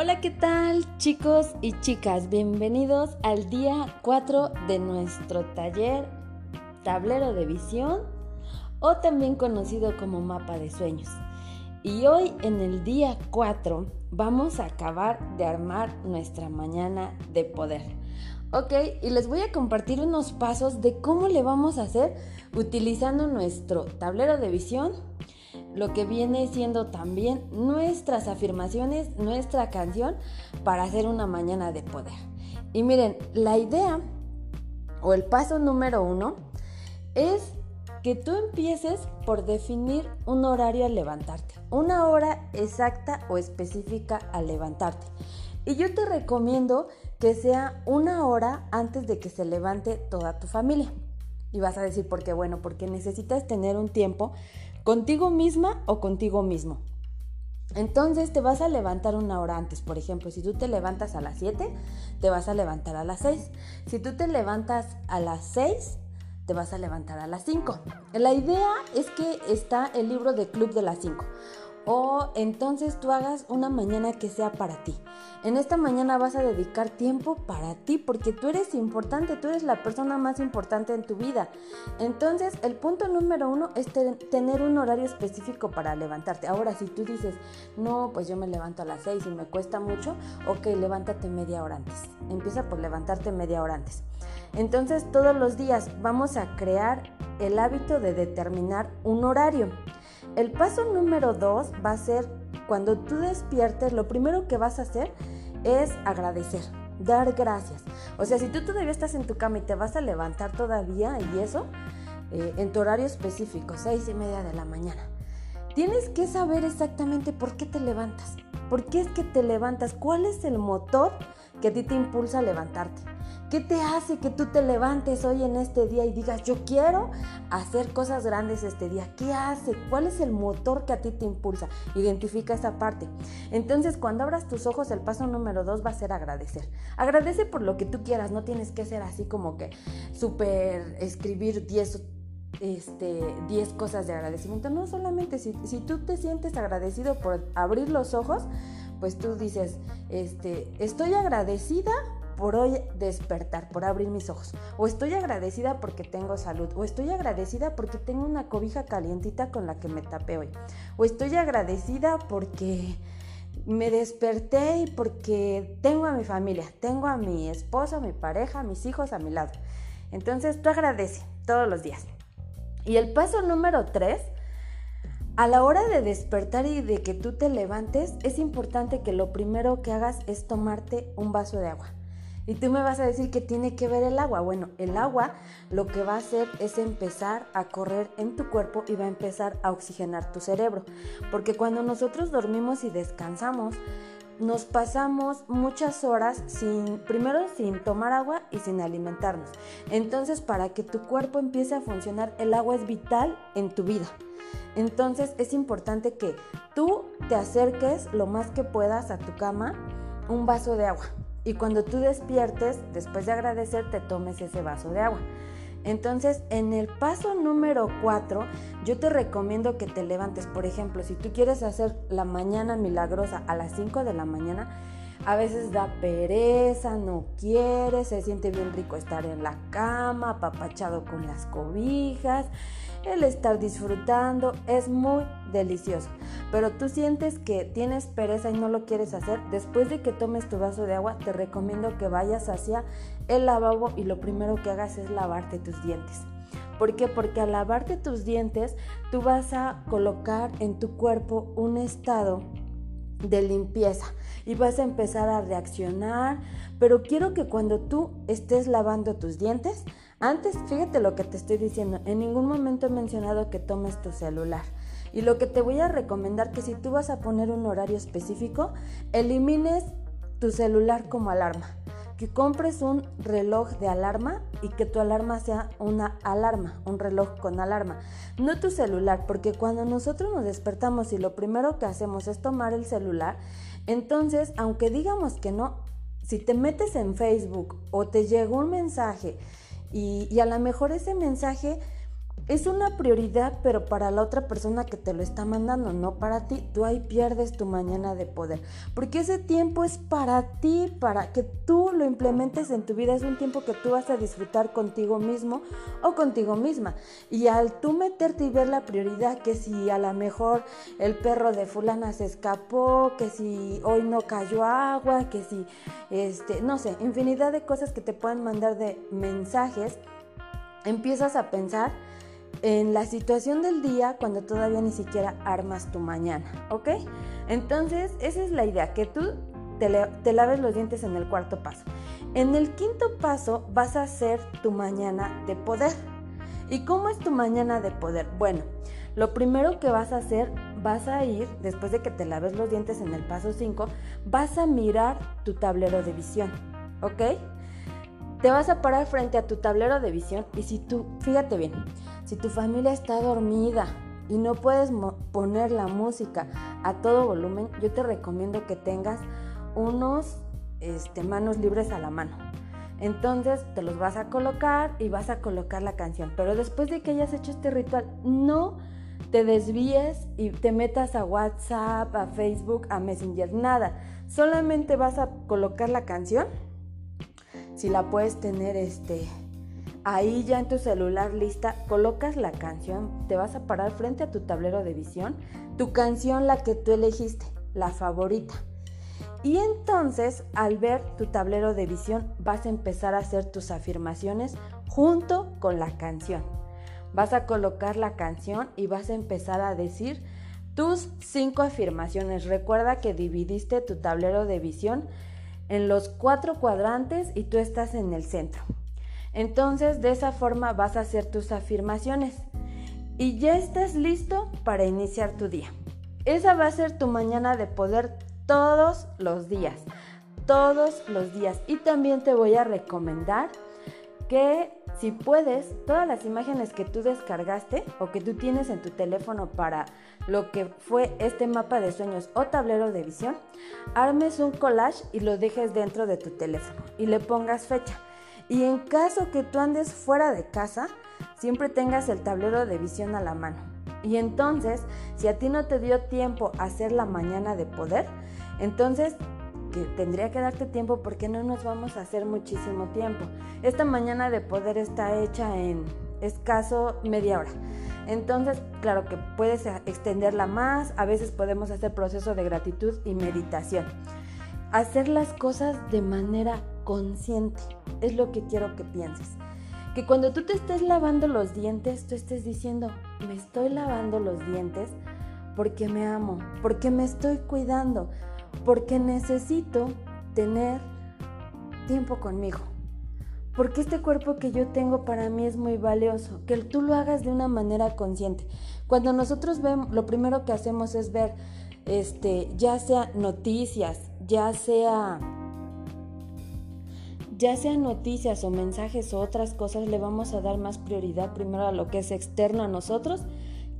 Hola, ¿qué tal chicos y chicas? Bienvenidos al día 4 de nuestro taller Tablero de Visión o también conocido como Mapa de Sueños. Y hoy en el día 4 vamos a acabar de armar nuestra mañana de poder. Ok, y les voy a compartir unos pasos de cómo le vamos a hacer utilizando nuestro tablero de visión lo que viene siendo también nuestras afirmaciones, nuestra canción para hacer una mañana de poder. Y miren, la idea o el paso número uno es que tú empieces por definir un horario al levantarte, una hora exacta o específica al levantarte. Y yo te recomiendo que sea una hora antes de que se levante toda tu familia. Y vas a decir, ¿por qué? Bueno, porque necesitas tener un tiempo contigo misma o contigo mismo. Entonces te vas a levantar una hora antes. Por ejemplo, si tú te levantas a las 7, te vas a levantar a las 6. Si tú te levantas a las 6, te vas a levantar a las 5. La idea es que está el libro de Club de las 5 o entonces tú hagas una mañana que sea para ti. En esta mañana vas a dedicar tiempo para ti porque tú eres importante, tú eres la persona más importante en tu vida. Entonces el punto número uno es tener un horario específico para levantarte. Ahora si tú dices, no, pues yo me levanto a las 6 y me cuesta mucho, ok, levántate media hora antes. Empieza por levantarte media hora antes. Entonces todos los días vamos a crear el hábito de determinar un horario. El paso número dos va a ser cuando tú despiertes, lo primero que vas a hacer es agradecer, dar gracias. O sea, si tú todavía estás en tu cama y te vas a levantar todavía y eso, eh, en tu horario específico, seis y media de la mañana, tienes que saber exactamente por qué te levantas. ¿Por qué es que te levantas? ¿Cuál es el motor que a ti te impulsa a levantarte? ¿Qué te hace que tú te levantes hoy en este día y digas, yo quiero hacer cosas grandes este día? ¿Qué hace? ¿Cuál es el motor que a ti te impulsa? Identifica esa parte. Entonces, cuando abras tus ojos, el paso número dos va a ser agradecer. Agradece por lo que tú quieras, no tienes que ser así como que súper escribir 10 este, 10 cosas de agradecimiento. No solamente si, si, tú te sientes agradecido por abrir los ojos, pues tú dices, este, estoy agradecida por hoy despertar, por abrir mis ojos. O estoy agradecida porque tengo salud. O estoy agradecida porque tengo una cobija calientita con la que me tapé hoy. O estoy agradecida porque me desperté y porque tengo a mi familia. Tengo a mi esposo, mi pareja, mis hijos a mi lado. Entonces tú agradece todos los días. Y el paso número tres a la hora de despertar y de que tú te levantes, es importante que lo primero que hagas es tomarte un vaso de agua. Y tú me vas a decir que tiene que ver el agua. Bueno, el agua lo que va a hacer es empezar a correr en tu cuerpo y va a empezar a oxigenar tu cerebro. Porque cuando nosotros dormimos y descansamos, nos pasamos muchas horas sin, primero sin tomar agua y sin alimentarnos. Entonces, para que tu cuerpo empiece a funcionar, el agua es vital en tu vida. Entonces, es importante que tú te acerques lo más que puedas a tu cama un vaso de agua. Y cuando tú despiertes, después de agradecer, te tomes ese vaso de agua. Entonces, en el paso número 4, yo te recomiendo que te levantes. Por ejemplo, si tú quieres hacer la mañana milagrosa a las 5 de la mañana, a veces da pereza, no quiere, se siente bien rico estar en la cama, apapachado con las cobijas, el estar disfrutando, es muy delicioso. Pero tú sientes que tienes pereza y no lo quieres hacer, después de que tomes tu vaso de agua, te recomiendo que vayas hacia el lavabo y lo primero que hagas es lavarte tus dientes. ¿Por qué? Porque al lavarte tus dientes, tú vas a colocar en tu cuerpo un estado de limpieza y vas a empezar a reaccionar, pero quiero que cuando tú estés lavando tus dientes, antes, fíjate lo que te estoy diciendo, en ningún momento he mencionado que tomes tu celular. Y lo que te voy a recomendar que si tú vas a poner un horario específico, elimines tu celular como alarma. Que compres un reloj de alarma y que tu alarma sea una alarma, un reloj con alarma. No tu celular, porque cuando nosotros nos despertamos y lo primero que hacemos es tomar el celular, entonces, aunque digamos que no, si te metes en Facebook o te llegó un mensaje y, a lo mejor ese mensaje es una prioridad, pero para la otra persona que te lo está mandando, no para ti. Tú ahí pierdes tu mañana de poder. Porque ese tiempo es para ti, para que tú lo implementes en tu vida. Es un tiempo que tú vas a disfrutar contigo mismo o contigo misma. Y al tú meterte y ver la prioridad, que si a lo mejor el perro de fulana se escapó, que si hoy no cayó agua, que si, este, no sé, infinidad de cosas que te pueden mandar de mensajes, empiezas a pensar en la situación del día cuando todavía ni siquiera armas tu mañana, ¿ok? Entonces, esa es la idea, que tú te, laves los dientes en el cuarto paso. En el quinto paso vas a hacer tu mañana de poder. ¿Y cómo es tu mañana de poder? Bueno, lo primero que vas a hacer, vas a ir, después de que te laves los dientes en el paso 5, vas a mirar tu tablero de visión, ¿ok? Te vas a parar frente a tu tablero de visión y si tú, fíjate bien, si tu familia está dormida y no puedes poner la música a todo volumen, yo te recomiendo que tengas unos este, manos libres a la mano. Entonces te los vas a colocar y vas a colocar la canción. Pero después de que hayas hecho este ritual, no te desvíes y te metas a WhatsApp, a Facebook, a Messenger, nada. Solamente vas a colocar la canción. Si la puedes tener este Ahí ya en tu celular lista, colocas la canción, te vas a parar frente a tu tablero de visión, tu canción la que tú elegiste, la favorita. Y entonces al ver tu tablero de visión vas a empezar a hacer tus afirmaciones junto con la canción. Vas a colocar la canción y vas a empezar a decir tus cinco afirmaciones. Recuerda que dividiste tu tablero de visión en los cuatro cuadrantes y tú estás en el centro. Entonces de esa forma vas a hacer tus afirmaciones y ya estás listo para iniciar tu día. Esa va a ser tu mañana de poder todos los días, todos los días. Y también te voy a recomendar que si puedes, todas las imágenes que tú descargaste o que tú tienes en tu teléfono para lo que fue este mapa de sueños o tablero de visión, armes un collage y lo dejes dentro de tu teléfono y le pongas fecha. Y en caso que tú andes fuera de casa, siempre tengas el tablero de visión a la mano. Y entonces, si a ti no te dio tiempo a hacer la mañana de poder, entonces que tendría que darte tiempo porque no nos vamos a hacer muchísimo tiempo. Esta mañana de poder está hecha en escaso media hora. Entonces, claro que puedes extenderla más, a veces podemos hacer proceso de gratitud y meditación. Hacer las cosas de manera consciente. Es lo que quiero que pienses. Que cuando tú te estés lavando los dientes, tú estés diciendo, me estoy lavando los dientes porque me amo, porque me estoy cuidando, porque necesito tener tiempo conmigo. Porque este cuerpo que yo tengo para mí es muy valioso, que tú lo hagas de una manera consciente. Cuando nosotros vemos, lo primero que hacemos es ver, este, ya sea noticias, ya sea ya sean noticias o mensajes o otras cosas, le vamos a dar más prioridad primero a lo que es externo a nosotros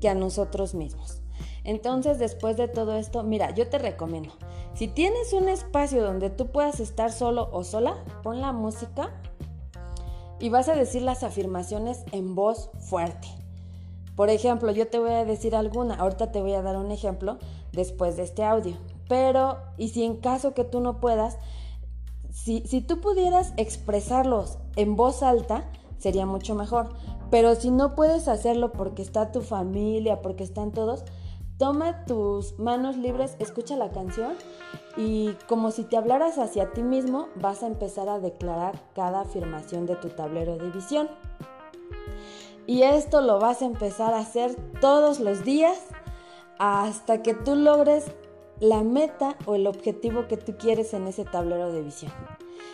que a nosotros mismos. Entonces, después de todo esto, mira, yo te recomiendo, si tienes un espacio donde tú puedas estar solo o sola, pon la música y vas a decir las afirmaciones en voz fuerte. Por ejemplo, yo te voy a decir alguna, ahorita te voy a dar un ejemplo después de este audio. Pero, y si en caso que tú no puedas, si, tú pudieras expresarlos en voz alta, sería mucho mejor. Pero si no puedes hacerlo porque está tu familia, porque están todos, toma tus manos libres, escucha la canción y como si te hablaras hacia ti mismo, vas a empezar a declarar cada afirmación de tu tablero de visión. Y esto lo vas a empezar a hacer todos los días hasta que tú logres la meta o el objetivo que tú quieres en ese tablero de visión.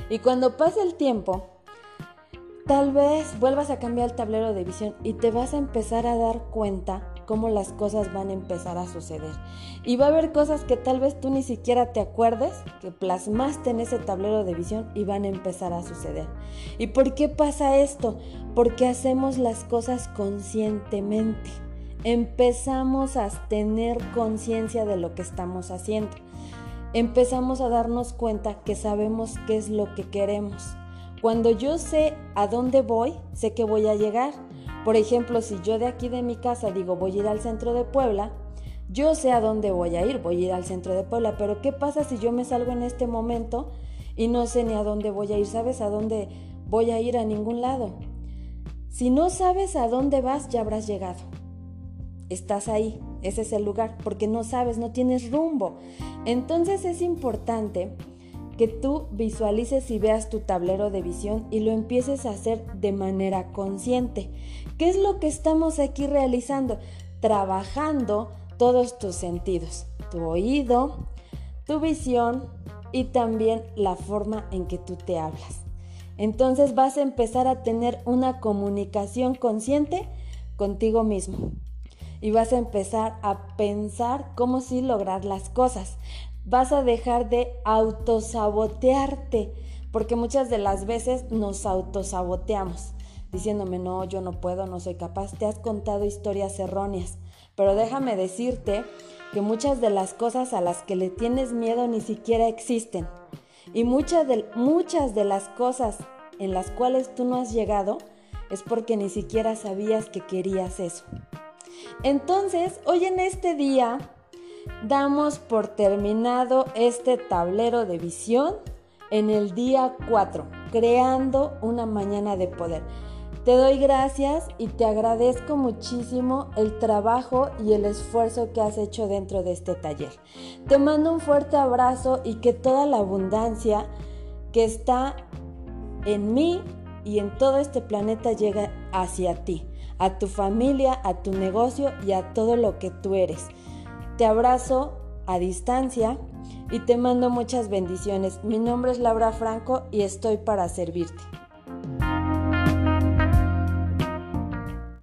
Y cuando pase el tiempo, tal vez vuelvas a cambiar el tablero de visión y te vas a empezar a dar cuenta cómo las cosas van a empezar a suceder. Y va a haber cosas que tal vez tú ni siquiera te acuerdes, que plasmaste en ese tablero de visión y van a empezar a suceder. ¿Y por qué pasa esto? Porque hacemos las cosas conscientemente empezamos a tener conciencia de lo que estamos haciendo. Empezamos a darnos cuenta que sabemos qué es lo que queremos. Cuando yo sé a dónde voy, sé que voy a llegar. Por ejemplo, si yo de aquí de mi casa digo voy a ir al centro de Puebla, yo sé a dónde voy a ir, voy a ir al centro de Puebla, pero ¿qué pasa si yo me salgo en este momento y no sé ni a dónde voy a ir? ¿Sabes a dónde voy a ir? A ningún lado. Si no sabes a dónde vas, ya habrás llegado. Estás ahí, ese es el lugar, porque no sabes, no tienes rumbo. Entonces es importante que tú visualices y veas tu tablero de visión y lo empieces a hacer de manera consciente. ¿Qué es lo que estamos aquí realizando? Trabajando todos tus sentidos, tu oído, tu visión y también la forma en que tú te hablas. Entonces vas a empezar a tener una comunicación consciente contigo mismo y vas a empezar a pensar cómo sí lograr las cosas. Vas a dejar de autosabotearte, porque muchas de las veces nos autosaboteamos, diciéndome, no, yo no puedo, no soy capaz. Te has contado historias erróneas. Pero déjame decirte que muchas de las cosas a las que le tienes miedo ni siquiera existen. Y muchas de, muchas de las cosas en las cuales tú no has llegado es porque ni siquiera sabías que querías eso. Entonces, hoy en este día damos por terminado este tablero de visión en el día 4, creando una mañana de poder. Te doy gracias y te agradezco muchísimo el trabajo y el esfuerzo que has hecho dentro de este taller. Te mando un fuerte abrazo y que toda la abundancia que está en mí y en todo este planeta llegue hacia ti, a tu familia, a tu negocio y a todo lo que tú eres. Te abrazo a distancia y te mando muchas bendiciones. Mi nombre es Laura Franco y estoy para servirte.